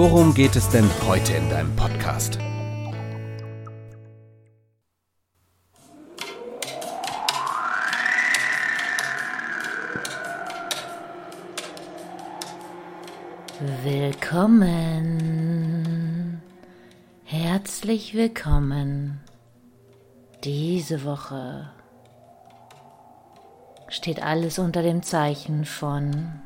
worum geht es denn heute in deinem Podcast? Willkommen. Herzlich willkommen. Diese Woche steht alles unter dem Zeichen von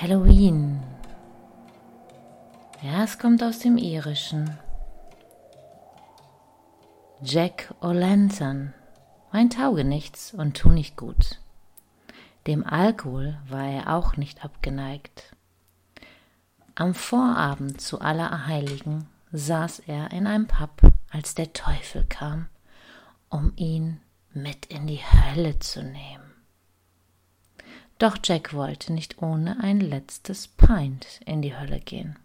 Halloween. Ja, es kommt aus dem Irischen. Jack O'Lantern war ein Taugenichts und tu nicht gut. Dem Alkohol war er auch nicht abgeneigt. Am Vorabend zu Allerheiligen saß er in einem Pub, als der Teufel kam, um ihn mit in die Hölle zu nehmen. Doch Jack wollte nicht ohne ein letztes Pint in die Hölle gehen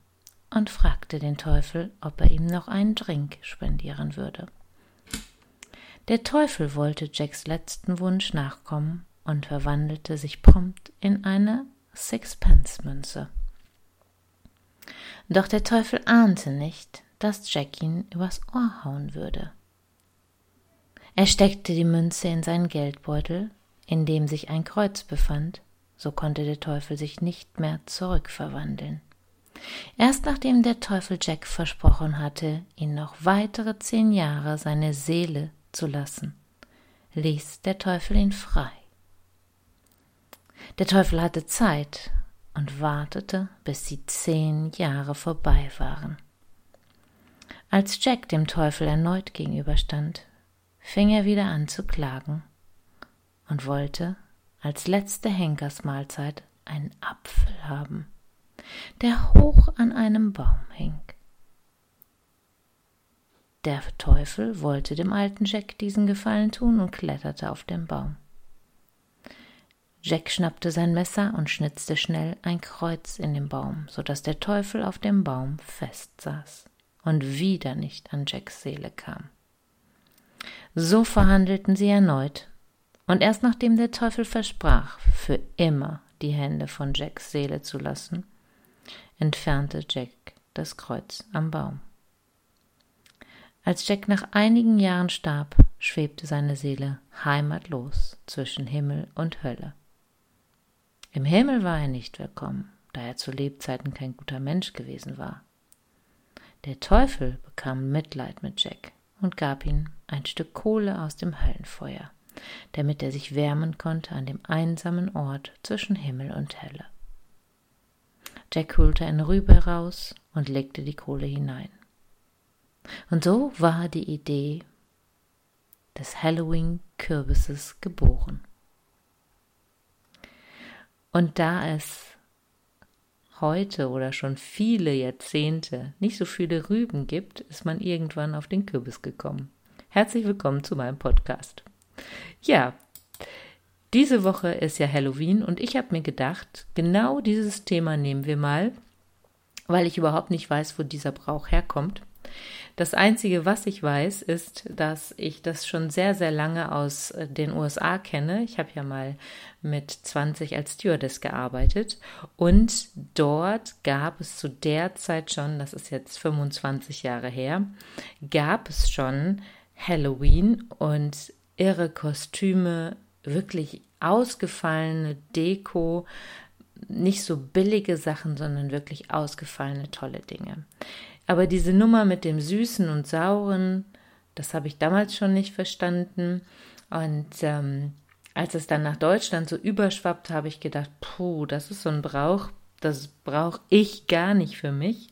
und fragte den Teufel, ob er ihm noch einen Drink spendieren würde. Der Teufel wollte Jacks letzten Wunsch nachkommen und verwandelte sich prompt in eine Sixpence-Münze. Doch der Teufel ahnte nicht, dass Jack ihn übers Ohr hauen würde. Er steckte die Münze in seinen Geldbeutel, in dem sich ein Kreuz befand, so konnte der Teufel sich nicht mehr zurückverwandeln. Erst nachdem der Teufel Jack versprochen hatte, ihn noch weitere zehn Jahre seine Seele zu lassen, ließ der Teufel ihn frei. Der Teufel hatte Zeit und wartete, bis die zehn Jahre vorbei waren. Als Jack dem Teufel erneut gegenüberstand, fing er wieder an zu klagen und wollte als letzte Henkersmahlzeit einen Apfel haben, der hoch an einem Baum hing. Der Teufel wollte dem alten Jack diesen Gefallen tun und kletterte auf den Baum. Jack schnappte sein Messer und schnitzte schnell ein Kreuz in den Baum, so dass der Teufel auf dem Baum festsaß und wieder nicht an Jacks Seele kam. So verhandelten sie erneut, und erst nachdem der Teufel versprach, für immer die Hände von Jacks Seele zu lassen, entfernte Jack das Kreuz am Baum. Als Jack nach einigen Jahren starb, schwebte seine Seele heimatlos zwischen Himmel und Hölle. Im Himmel war er nicht willkommen, da er zu Lebzeiten kein guter Mensch gewesen war. Der Teufel bekam Mitleid mit Jack und gab ihm ein Stück Kohle aus dem Höllenfeuer, damit er sich wärmen konnte an dem einsamen Ort zwischen Himmel und Hölle. Jack holte eine Rübe heraus und legte die Kohle hinein. Und so war die Idee des Halloween-Kürbisses geboren. Und da es heute oder schon viele Jahrzehnte nicht so viele Rüben gibt, ist man irgendwann auf den Kürbis gekommen. Herzlich willkommen zu meinem Podcast. Ja, diese Woche ist ja Halloween und ich habe mir gedacht, genau dieses Thema nehmen wir mal, weil ich überhaupt nicht weiß, wo dieser Brauch herkommt. Das Einzige, was ich weiß, ist, dass ich das schon sehr, sehr lange aus äh, den USA kenne. Ich habe ja mal mit 20 als Stewardess gearbeitet und dort gab es zu der Zeit schon, das ist jetzt 25 Jahre her, gab es schon Halloween und irre Kostüme, wirklich ausgefallene Deko, nicht so billige Sachen, sondern wirklich ausgefallene tolle Dinge. Aber diese Nummer mit dem Süßen und Sauren, das habe ich damals schon nicht verstanden. Und ähm, als es dann nach Deutschland so überschwappt, habe ich gedacht, puh, das ist so ein Brauch, das brauche ich gar nicht für mich.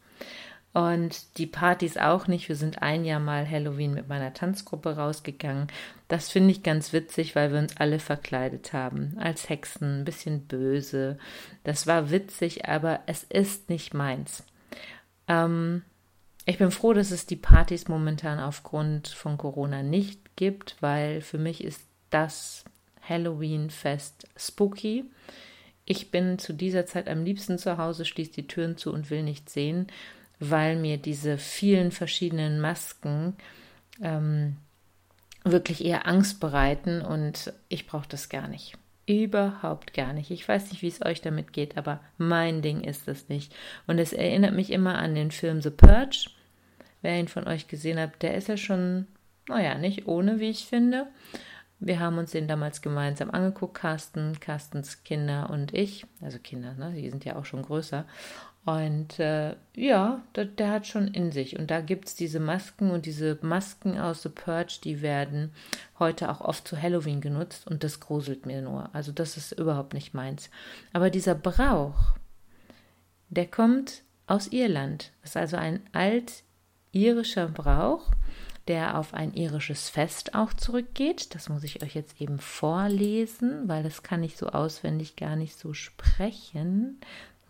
Und die Partys auch nicht. Wir sind ein Jahr mal Halloween mit meiner Tanzgruppe rausgegangen. Das finde ich ganz witzig, weil wir uns alle verkleidet haben. Als Hexen, ein bisschen böse. Das war witzig, aber es ist nicht meins. Ähm, ich bin froh, dass es die Partys momentan aufgrund von Corona nicht gibt, weil für mich ist das Halloween-Fest spooky. Ich bin zu dieser Zeit am liebsten zu Hause, schließe die Türen zu und will nichts sehen weil mir diese vielen verschiedenen Masken ähm, wirklich eher Angst bereiten und ich brauche das gar nicht. Überhaupt gar nicht. Ich weiß nicht, wie es euch damit geht, aber mein Ding ist es nicht. Und es erinnert mich immer an den Film The Purge. Wer ihn von euch gesehen hat, der ist ja schon, naja, nicht ohne, wie ich finde. Wir haben uns den damals gemeinsam angeguckt, Carsten, Carstens Kinder und ich. Also Kinder, ne? Die sind ja auch schon größer. Und äh, ja, der, der, hat schon in sich. Und da gibt es diese Masken und diese Masken aus The Purge, die werden heute auch oft zu Halloween genutzt und das gruselt mir nur. Also das ist überhaupt nicht meins. Aber dieser Brauch, der kommt aus Irland. Das ist also ein alt-irischer Brauch, der auf ein irisches Fest auch zurückgeht. Das muss ich euch jetzt eben vorlesen, weil das kann ich so auswendig gar nicht so sprechen.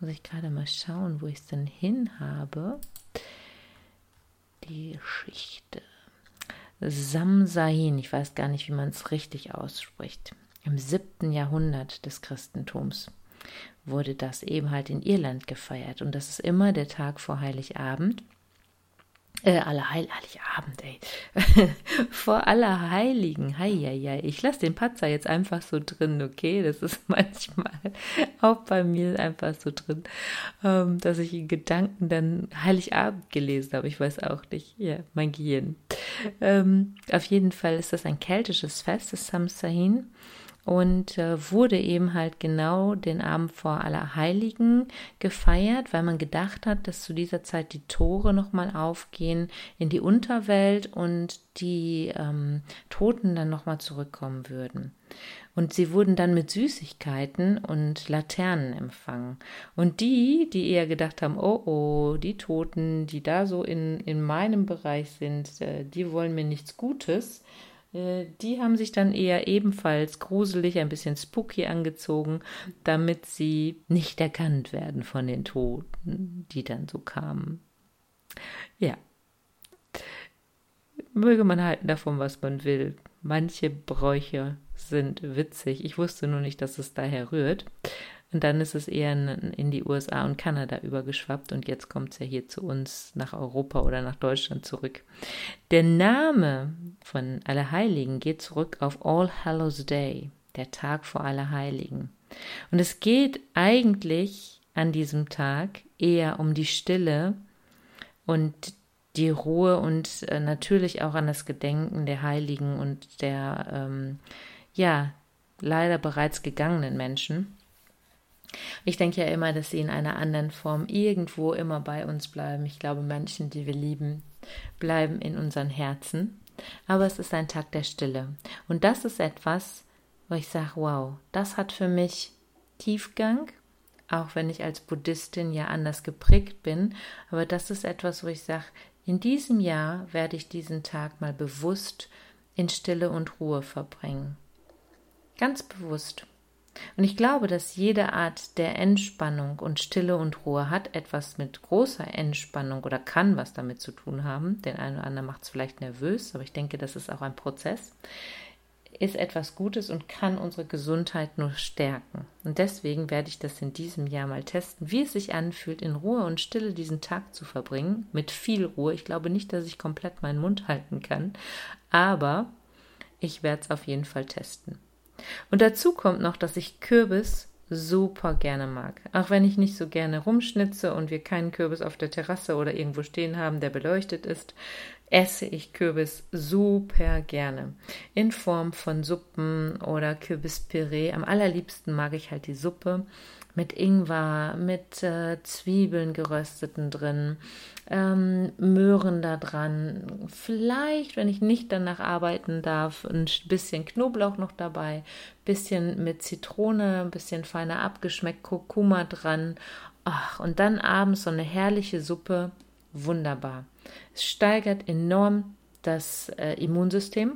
Muss ich gerade mal schauen, wo ich es denn hin habe. Die Geschichte. Samsahin, ich weiß gar nicht, wie man es richtig ausspricht. Im siebten Jahrhundert des Christentums wurde das eben halt in Irland gefeiert. Und das ist immer der Tag vor Heiligabend. Äh, Allerheil, Heiligabend, ey. Vor Allerheiligen. Heieiei. Ich lasse den Patzer jetzt einfach so drin, okay? Das ist manchmal auch bei mir einfach so drin, ähm, dass ich in Gedanken dann Heiligabend gelesen habe. Ich weiß auch nicht. Ja, mein Gehirn. Ähm, auf jeden Fall ist das ein keltisches Fest, das Samsahin und äh, wurde eben halt genau den Abend vor Allerheiligen gefeiert, weil man gedacht hat, dass zu dieser Zeit die Tore nochmal aufgehen in die Unterwelt und die ähm, Toten dann nochmal zurückkommen würden. Und sie wurden dann mit Süßigkeiten und Laternen empfangen. Und die, die eher gedacht haben, oh oh, die Toten, die da so in, in meinem Bereich sind, äh, die wollen mir nichts Gutes, die haben sich dann eher ebenfalls gruselig, ein bisschen spooky angezogen, damit sie nicht erkannt werden von den Toten, die dann so kamen. Ja. Möge man halten davon, was man will. Manche Bräuche sind witzig. Ich wusste nur nicht, dass es daher rührt. Und dann ist es eher in, die USA und Kanada übergeschwappt und jetzt kommt es ja hier zu uns nach Europa oder nach Deutschland zurück. Der Name von Allerheiligen geht zurück auf All Hallows Day, der Tag vor Allerheiligen. Und es geht eigentlich an diesem Tag eher um die Stille und die Ruhe und äh, natürlich auch an das Gedenken der Heiligen und der, ähm, ja, leider bereits gegangenen Menschen. Ich denke ja immer, dass sie in einer anderen Form irgendwo immer bei uns bleiben. Ich glaube, Menschen, die wir lieben, bleiben in unseren Herzen. Aber es ist ein Tag der Stille. Und das ist etwas, wo ich sage, wow, das hat für mich Tiefgang, auch wenn ich als Buddhistin ja anders geprägt bin. Aber das ist etwas, wo ich sage, in diesem Jahr werde ich diesen Tag mal bewusst in Stille und Ruhe verbringen. Ganz bewusst. Und ich glaube, dass jede Art der Entspannung und Stille und Ruhe hat etwas mit großer Entspannung oder kann was damit zu tun haben. Den einen oder anderen macht es vielleicht nervös, aber ich denke, das ist auch ein Prozess. Ist etwas Gutes und kann unsere Gesundheit nur stärken. Und deswegen werde ich das in diesem Jahr mal testen, wie es sich anfühlt, in Ruhe und Stille diesen Tag zu verbringen. Mit viel Ruhe. Ich glaube nicht, dass ich komplett meinen Mund halten kann, aber ich werde es auf jeden Fall testen. Und dazu kommt noch, dass ich Kürbis super gerne mag. Auch wenn ich nicht so gerne rumschnitze und wir keinen Kürbis auf der Terrasse oder irgendwo stehen haben, der beleuchtet ist, esse ich Kürbis super gerne. In Form von Suppen oder Kürbispüree. Am allerliebsten mag ich halt die Suppe mit Ingwer, mit äh, Zwiebeln gerösteten drin, ähm, Möhren da dran, vielleicht, wenn ich nicht danach arbeiten darf, ein bisschen Knoblauch noch dabei, bisschen mit Zitrone, ein bisschen feiner abgeschmeckt, Kurkuma dran. Ach, und dann abends so eine herrliche Suppe wunderbar. Es steigert enorm das äh, Immunsystem,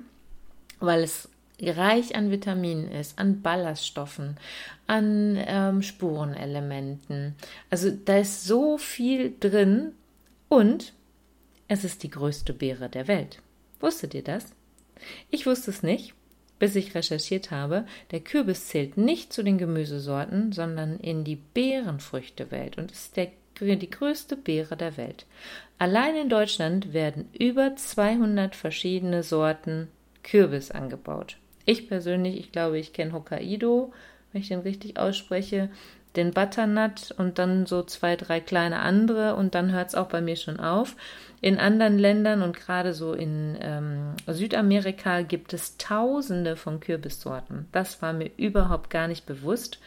weil es reich an Vitaminen ist, an Ballaststoffen, an ähm, Spurenelementen. Also da ist so viel drin und es ist die größte Beere der Welt. Wusstet ihr das? Ich wusste es nicht, bis ich recherchiert habe. Der Kürbis zählt nicht zu den Gemüsesorten, sondern in die Beerenfrüchtewelt und ist der, die größte Beere der Welt. Allein in Deutschland werden über 200 verschiedene Sorten Kürbis angebaut. Ich persönlich, ich glaube, ich kenne Hokkaido, wenn ich den richtig ausspreche, den Butternut und dann so zwei, drei kleine andere und dann hört es auch bei mir schon auf. In anderen Ländern und gerade so in ähm, Südamerika gibt es tausende von Kürbissorten. Das war mir überhaupt gar nicht bewusst.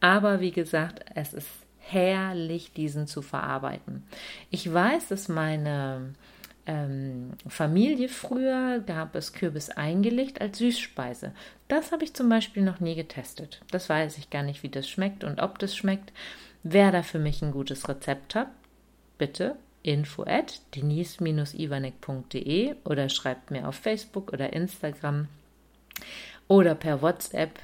Aber wie gesagt, es ist herrlich, diesen zu verarbeiten. Ich weiß, dass meine ähm, Familie früher gab es Kürbis eingelegt als Süßspeise. Das habe ich zum Beispiel noch nie getestet. Das weiß ich gar nicht, wie das schmeckt und ob das schmeckt. Wer da für mich ein gutes Rezept hat, bitte info at denise-ivanek.de oder schreibt mir auf Facebook oder Instagram oder per WhatsApp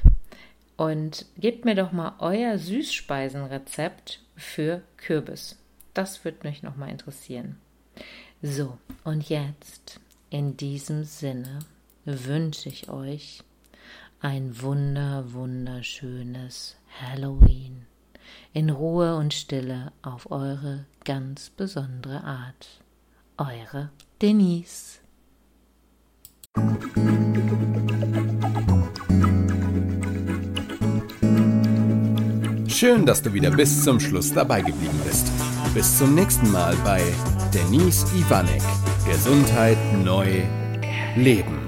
und gebt mir doch mal euer Süßspeisenrezept für Kürbis. Das würde mich noch mal interessieren. So, und jetzt, in diesem Sinne, wünsche ich euch ein wunder, wunderschönes Halloween in Ruhe und Stille auf eure ganz besondere Art. Eure Denise. Schön, dass du wieder bis zum Schluss dabei geblieben bist. Bis zum nächsten Mal bei Denise Ivanek. Gesundheit neu leben.